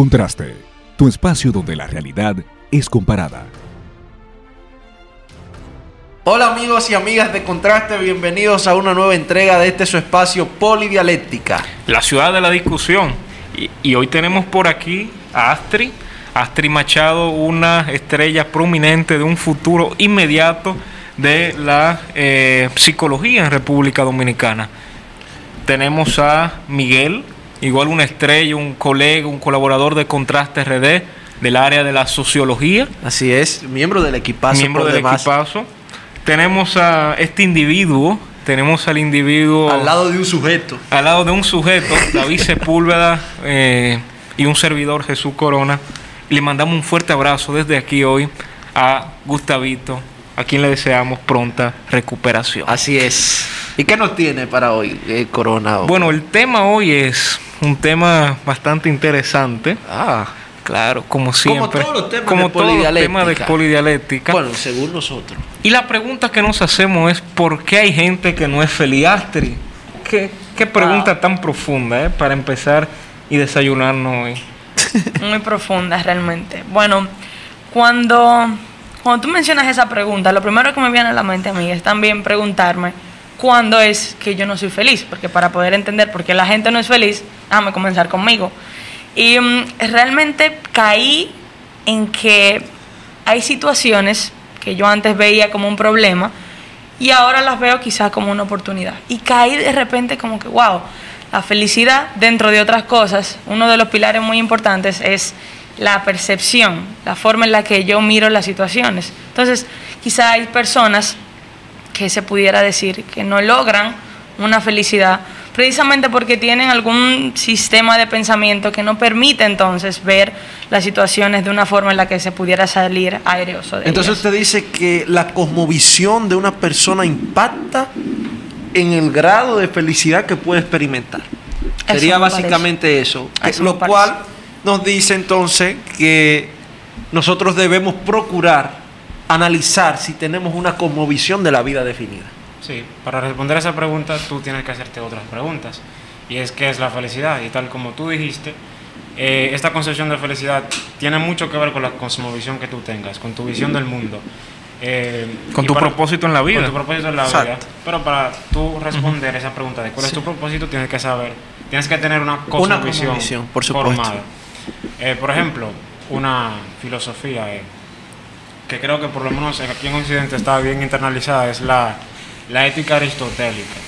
Contraste, tu espacio donde la realidad es comparada. Hola amigos y amigas de Contraste, bienvenidos a una nueva entrega de este su espacio Polidialéctica. La ciudad de la discusión. Y, y hoy tenemos por aquí a Astri, Astri Machado, una estrella prominente de un futuro inmediato de la eh, psicología en República Dominicana. Tenemos a Miguel, igual una estrella, un colega, un colaborador de Contraste RD del área de la sociología. Así es, miembro del equipazo. Miembro del demás. equipazo. Tenemos a este individuo, tenemos al individuo Al lado de un sujeto. al lado de un sujeto, David Sepúlveda eh, y un servidor Jesús Corona. Le mandamos un fuerte abrazo desde aquí hoy a Gustavito, a quien le deseamos pronta recuperación. Así es. ¿Y qué nos tiene para hoy, eh, Corona? Bueno, el tema hoy es un tema bastante interesante. ah, Claro, como siempre. todos los temas como de todos los temas de polidialéctica. bueno, según nosotros. Y la pregunta que nos hacemos es: ¿por qué hay gente que no es feliz? Astrid, ¿Qué, qué pregunta tan profunda, eh? Para empezar y desayunarnos hoy. Muy profunda realmente. Bueno, cuando, cuando tú mencionas esa pregunta, lo primero que me viene a la mente a mí es también preguntarme cuándo es que yo no soy feliz, porque para poder entender por qué la gente no es feliz, déjame comenzar conmigo. Y mm, realmente caí en que hay situaciones que yo antes veía como un problema y ahora las veo quizás como una oportunidad. Y caí de repente como que, wow, la felicidad dentro de otras cosas, uno de los pilares muy importantes es la percepción, la forma en la que yo miro las situaciones. Entonces, quizá hay personas que se pudiera decir que no logran una felicidad precisamente porque tienen algún sistema de pensamiento que no permite entonces ver las situaciones de una forma en la que se pudiera salir aireoso de Entonces ellas. usted dice que la cosmovisión de una persona impacta en el grado de felicidad que puede experimentar. Eso Sería parece. básicamente eso. Eso lo cual nos dice entonces que nosotros debemos procurar analizar si tenemos una cosmovisión de la vida definida. Sí, para responder a esa pregunta tú tienes que hacerte otras preguntas. Y es qué es la felicidad. Y tal como tú dijiste, eh, esta concepción de felicidad tiene mucho que ver con la cosmovisión que tú tengas, con tu visión del mundo. Eh, Con tu para- propósito en la vida. Con tu propósito en la Exacto. vida. Pero para tú responder esa pregunta de cuál es tu propósito, tienes que saber, tienes que tener una cosmovisión, cosmovisión, por supuesto. formada. Eh, por ejemplo, una filosofía eh, que creo que por lo menos aquí en Occidente está bien internalizada es la, la ética aristotélica.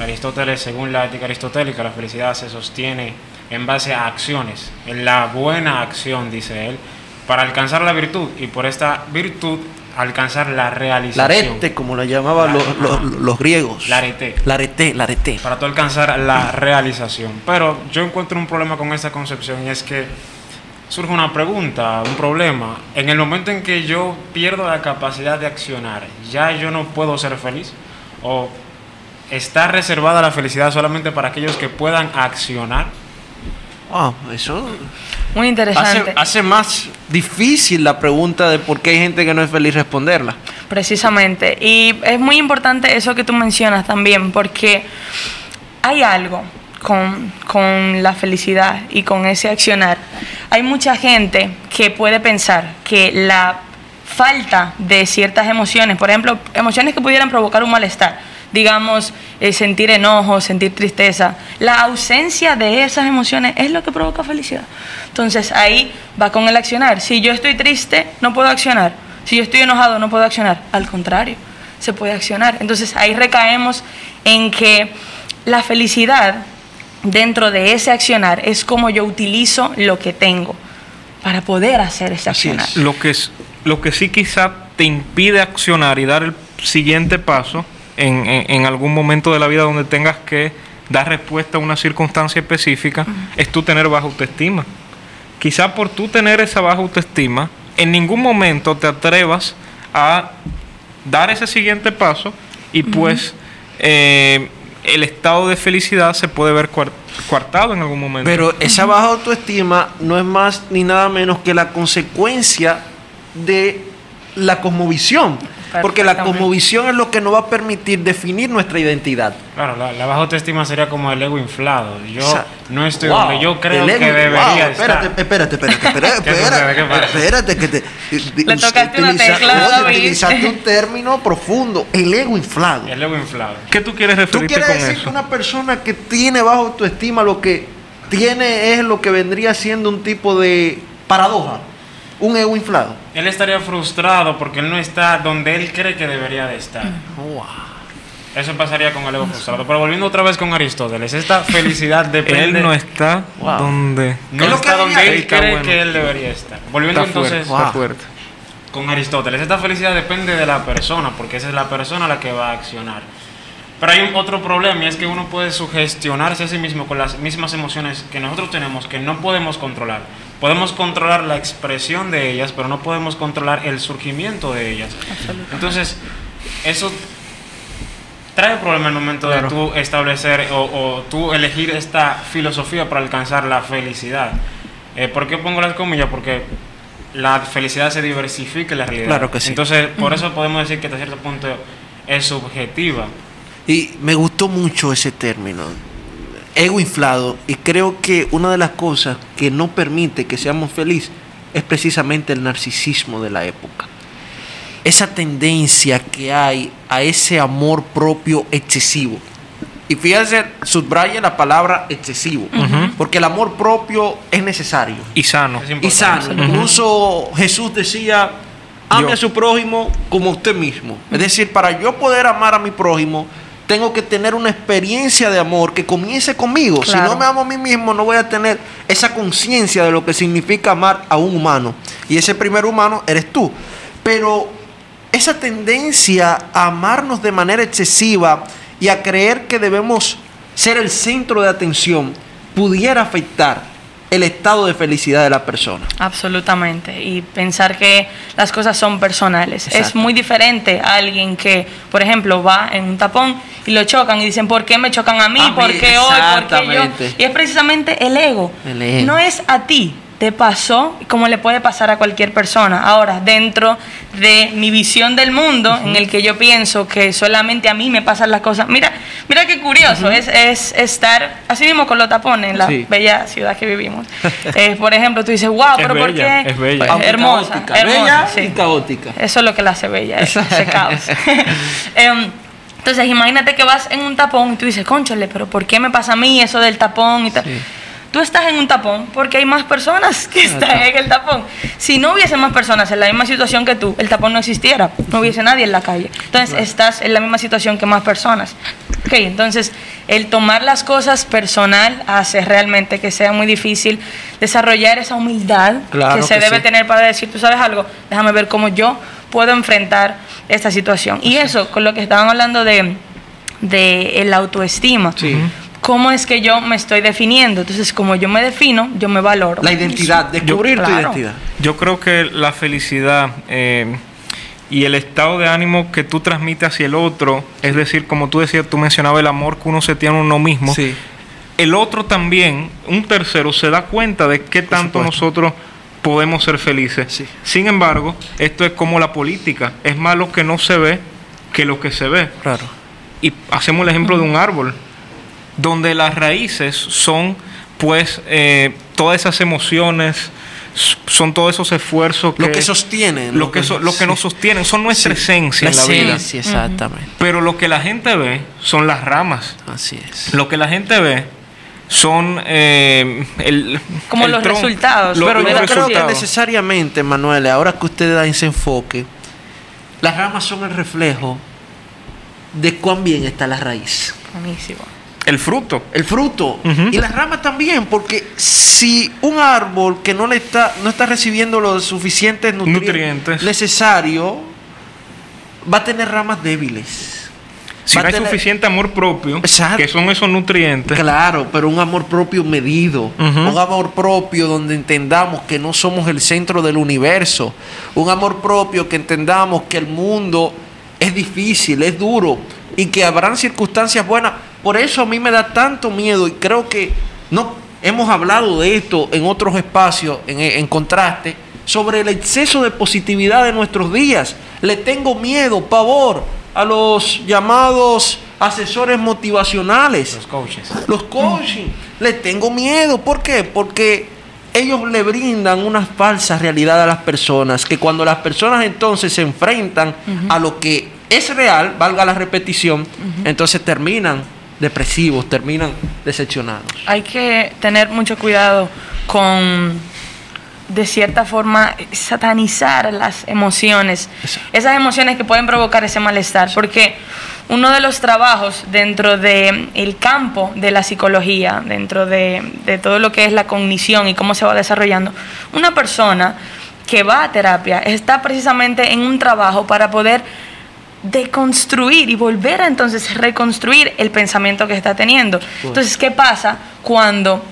Aristóteles, según la ética aristotélica, la felicidad se sostiene en base a acciones, en la buena acción, dice él, para alcanzar la virtud y por esta virtud alcanzar la realización. Larete, como la llamaban los, los- los griegos. Larete. Larete, larete. Para tú alcanzar la realización. Pero yo encuentro un problema con esta concepción y es que surge una pregunta, un problema. En el momento en que yo pierdo la capacidad de accionar, ¿ya yo no puedo ser feliz? ¿O está reservada la felicidad solamente para aquellos que puedan accionar? Ah, eso Muy hace, interesante. hace más difícil la pregunta de por qué hay gente que no es feliz responderla. Precisamente. Y es muy importante eso que tú mencionas también, porque hay algo con, con la felicidad y con ese accionar. Hay mucha gente que puede pensar que la falta de ciertas emociones, por ejemplo, emociones que pudieran provocar un malestar, digamos, eh, sentir enojo, sentir tristeza, la ausencia de esas emociones es lo que provoca felicidad. Entonces ahí va con el accionar. Si yo estoy triste, no puedo accionar. Si yo estoy enojado, no puedo accionar. Al contrario, se puede accionar. Entonces ahí recaemos en que la felicidad dentro de ese accionar es como yo utilizo lo que tengo para poder hacer ese Así accionar. es. Lo que, es- lo que sí quizá te impide accionar y dar el siguiente paso en, en- en algún momento de la vida donde tengas que dar respuesta a una circunstancia específica es tú tener baja autoestima. Quizá por tú tener esa baja autoestima, en ningún momento te atrevas a dar ese siguiente paso y pues eh, el estado de felicidad se puede ver coartado en algún momento. Pero esa baja autoestima no es más ni nada menos que la consecuencia de la cosmovisión. Porque la cosmovisión es lo que nos va a permitir definir nuestra identidad. Claro, la, la baja autoestima sería como el ego inflado. Yo no estoy Wow, donde yo creo ego- que debería wow, estar. Espérate, espérate, espérate, espérate, espérate, que te... Le tocaste una tecla, oye, David. utilizaste un término profundo, el ego inflado. El ego inflado. ¿Qué tú quieres ¿Tú referirte quieres con decir eso? que una persona que tiene baja autoestima lo que tiene es lo que vendría siendo un tipo de paradoja? Un ego inflado. Él estaría frustrado porque él no está donde él cree que debería de estar. Eso pasaría con el ego frustrado. Pero volviendo otra vez con Aristóteles, esta felicidad depende. Él no está Wow. donde no lo está donde él él. Está cree bueno. que él debería estar. Volviendo está fuerte. entonces Está Wow. fuerte. con Aristóteles, esta felicidad depende de la persona, porque esa es la persona la que va a accionar. Pero hay un otro problema y es que uno puede sugestionarse a sí mismo con las mismas emociones que nosotros tenemos que no podemos controlar. Podemos controlar la expresión de ellas, pero no podemos controlar el surgimiento de ellas. Entonces, eso trae problema en el momento de tú establecer o, o tú elegir esta filosofía para alcanzar la felicidad. Eh, ¿Por qué pongo las comillas? Porque la felicidad se diversifica en la realidad. Claro que sí. Entonces, por eso podemos decir que hasta cierto punto es subjetiva. Y me gustó mucho ese término, ego inflado. Y creo que una de las cosas que no permite que seamos felices es precisamente el narcisismo de la época. Esa tendencia que hay a ese amor propio excesivo. Y fíjense, subraya la palabra excesivo, porque el amor propio es necesario Y sano. Y sano. Incluso Jesús decía, ame Yo. a su prójimo como usted mismo. Es decir, para yo poder amar a mi prójimo, tengo que tener una experiencia de amor que comience conmigo. Si no me amo a mí mismo, no voy a tener esa conciencia de lo que significa amar a un humano. Y ese primer humano eres tú. Pero esa tendencia a amarnos de manera excesiva y a creer que debemos ser el centro de atención pudiera afectar el estado de felicidad de la persona. Absolutamente. Y pensar que las cosas son personales. Es muy diferente a alguien que, por ejemplo, va en un tapón y lo chocan y dicen, ¿por qué me chocan a mí? A mí, ¿Por qué hoy? ¿Por qué yo? Y es precisamente el ego. El ego. No es a ti. Te pasó como le puede pasar a cualquier persona. Ahora, dentro de mi visión del mundo, en el que yo pienso que solamente a mí me pasan las cosas. Mira, mira qué curioso es, es estar así mismo con los tapones en la Sí. bella ciudad que vivimos. Eh, por ejemplo, tú dices, wow, pero ¿por qué? es bella. Pues, hermosa, caótica, hermosa, bella sí. y caótica. Eso es lo que la hace bella, ese, ese caos. Em, entonces, imagínate que vas en un tapón y tú dices, conchale, pero ¿por qué me pasa a mí eso del tapón y tal? Tú estás en un tapón porque hay más personas que están en el tapón. Si no hubiese más personas en la misma situación que tú, el tapón no existiera, no hubiese nadie en la calle. Entonces, estás en la misma situación que más personas. Ok, entonces, el tomar las cosas personal hace realmente que sea muy difícil desarrollar esa humildad Claro que se que debe sí. tener para decir, tú sabes algo, déjame ver cómo yo puedo enfrentar esta situación. Y eso, con lo que estaban hablando de, de el autoestima. Sí. ¿Cómo es que yo me estoy definiendo? Entonces, como yo me defino, yo me valoro. La identidad, descubrir tu claro. identidad. Yo creo que la felicidad eh, y el estado de ánimo que tú transmites hacia el otro, es decir, como tú decías, tú mencionabas el amor que uno se tiene a uno mismo, Sí. el otro también, un tercero, se da cuenta de qué tanto supuesto. nosotros podemos ser felices. Sí. Sin embargo, esto es como la política, es más lo que no se ve que lo que se ve. Claro. Y hacemos el ejemplo de un árbol, donde las raíces son, pues, eh, todas esas emociones, son todos esos esfuerzos que, Lo que sostiene. lo que, so- lo que sí. nos sostienen, son nuestra Sí. esencia La en la vida. esencia, exactamente. Pero lo que la gente ve son las ramas. Así es. Lo que la gente ve son eh, el, Como el los tron- resultados, lo- Pero los yo creo que resultados. necesariamente, Manuel, ahora que usted da ese enfoque, las ramas son el reflejo de cuán bien está la raíz. Buenísimo. El fruto. El fruto y las ramas también, porque si un árbol que no le está, no está recibiendo los suficientes nutri- Nutrientes. necesarios, va a tener ramas débiles. Si no hay tener- suficiente amor propio, Exacto. que son esos nutrientes, Claro, pero un amor propio medido, un amor propio donde entendamos que no somos el centro del universo, un amor propio que entendamos que el mundo es difícil, es duro y que habrán circunstancias buenas. Por eso a mí me da tanto miedo y creo que no hemos hablado de esto en otros espacios, en, en contraste, sobre el exceso de positividad de nuestros días. Le tengo miedo, pavor a los llamados asesores motivacionales. Los coaches. Los coaching. Le tengo miedo. ¿Por qué? Porque ellos le brindan una falsa realidad a las personas, que cuando las personas entonces se enfrentan a lo que es real, valga la repetición, entonces terminan depresivos, terminan decepcionados. Hay que tener mucho cuidado con, de cierta forma, satanizar las emociones. Exacto. Esas emociones que pueden provocar ese malestar. Porque uno de los trabajos dentro del campo de la psicología, dentro de, de todo lo que es la cognición y cómo se va desarrollando, una persona que va a terapia está precisamente en un trabajo para poder deconstruir y volver a entonces reconstruir el pensamiento que está teniendo. Entonces, ¿qué pasa cuando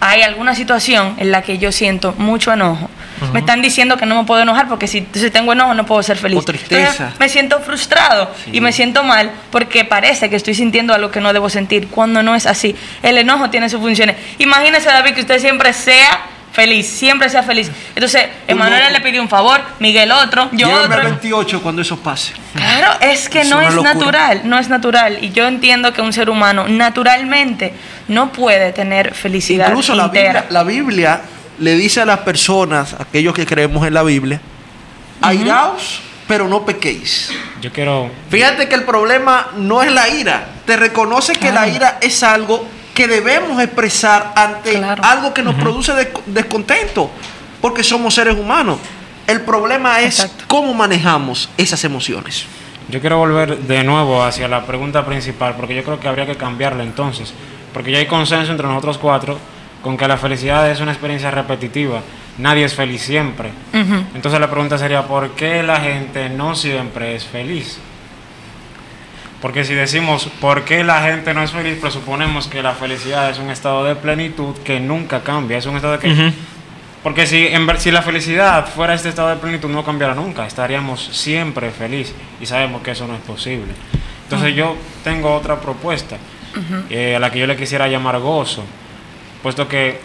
hay alguna situación en la que yo siento mucho enojo? Me están diciendo que no me puedo enojar porque si, si tengo enojo no puedo ser feliz. O tristeza. Entonces, me siento frustrado y me siento mal porque parece que estoy sintiendo algo que no debo sentir cuando no es así. El enojo tiene sus funciones. Imagínese, David, que usted siempre sea feliz, siempre sea feliz. Entonces, Emanuel le pidió un favor, Miguel otro, yo otro. 28 cuando eso pase. Claro, es que Es no es locura. natural, no es natural. Y yo entiendo que un ser humano naturalmente no puede tener felicidad Incluso la entera. Biblia, la Biblia le dice a las personas, aquellos que creemos en la Biblia, airaos, pero no pequéis. Yo quiero. Fíjate que el problema no es la ira. Te reconoce que la ira es algo que debemos expresar ante Claro. algo que nos produce desco- descontento, porque somos seres humanos. El problema es Exacto. cómo manejamos esas emociones. Yo quiero volver de nuevo hacia la pregunta principal, porque yo creo que habría que cambiarla entonces. Porque ya hay consenso entre nosotros cuatro con que la felicidad es una experiencia repetitiva. Nadie es feliz siempre. Entonces la pregunta sería, ¿por qué la gente no siempre es feliz? Porque si decimos, ¿por qué la gente no es feliz? Presuponemos que la felicidad es un estado de plenitud que nunca cambia. Es un estado de que... Porque si, en ver- si la felicidad fuera este estado de plenitud, no cambiara nunca. Estaríamos siempre felices. Y sabemos que eso no es posible. Entonces yo tengo otra propuesta, eh, a la que yo le quisiera llamar gozo. Puesto que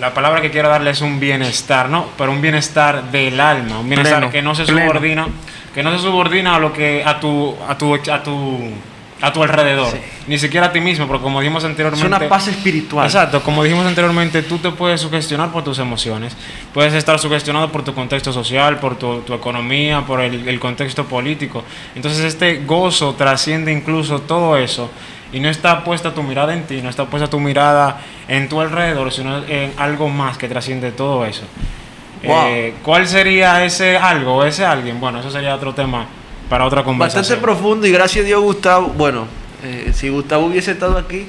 la palabra que quiero darle es un bienestar, ¿no? Pero un bienestar del alma. Un bienestar Pleno, que no se pleno. subordina, que no se subordina a lo que, a tu, a tu, a tu, a tu alrededor. Sí. Ni siquiera a ti mismo, porque como dijimos Es anteriormente. una paz espiritual. Exacto, como dijimos anteriormente, tú te puedes sugestionar por tus emociones, puedes estar sugestionado por tu contexto social, por tu, tu economía, por el, el contexto político. Entonces este gozo trasciende incluso todo eso y no está puesta tu mirada en ti, no está puesta tu mirada en tu alrededor, sino en algo más que trasciende todo eso. Wow. Eh, ¿Cuál sería ese algo o ese alguien? Bueno, eso sería otro tema para otra conversación. Bastante profundo y gracias a Dios Gustavo, bueno, eh, si Gustavo hubiese estado aquí,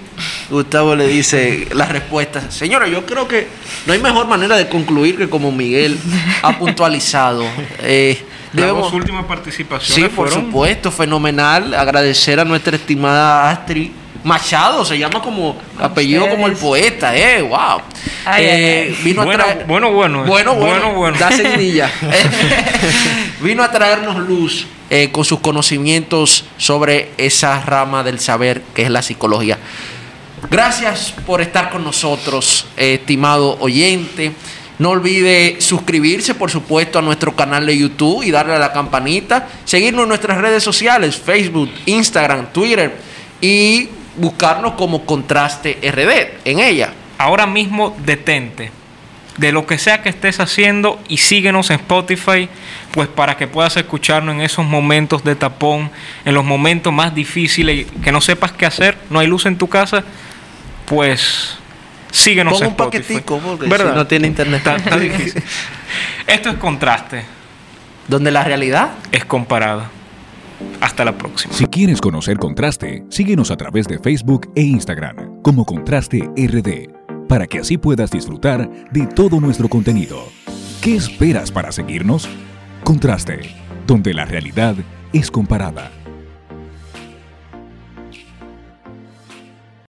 Gustavo le dice las respuestas. Señora, yo creo que no hay mejor manera de concluir que como Miguel ha puntualizado. Eh, Las debemos- dos últimas participaciones Sí, por supuesto, fenomenal. Agradecer a nuestra estimada Astrid Machado, se llama como apellido como el poeta, eh, wow. Ay, Eh, ay, ay. Vino a Bueno, traer- bueno, bueno, eh. bueno, bueno, Bueno, bueno. da seguidilla. vino a traernos luz eh, con sus conocimientos sobre esa rama del saber que es la psicología. Gracias por estar con nosotros, eh, estimado oyente. No olvide suscribirse, por supuesto, a nuestro canal de YouTube y darle a la campanita. Seguirnos en nuestras redes sociales, Facebook, Instagram, Twitter y buscarnos como Contraste RD en ella. ahora mismo detente de lo que sea que estés haciendo y síguenos en Spotify, pues para que puedas escucharnos en esos momentos de tapón, en los momentos más difíciles que no sepas qué hacer, no hay luz en tu casa, pues síguenos Pon en un Spotify. paquetico, porque ¿Verdad? si no tiene internet. Está- está difícil. Esto es contraste, Donde la realidad es comparada. Hasta la próxima. Si quieres conocer Contraste, síguenos a través de Facebook e Instagram como Contraste RD, para que así puedas disfrutar de todo nuestro contenido. ¿Qué esperas para seguirnos? Contraste, donde la realidad es comparada.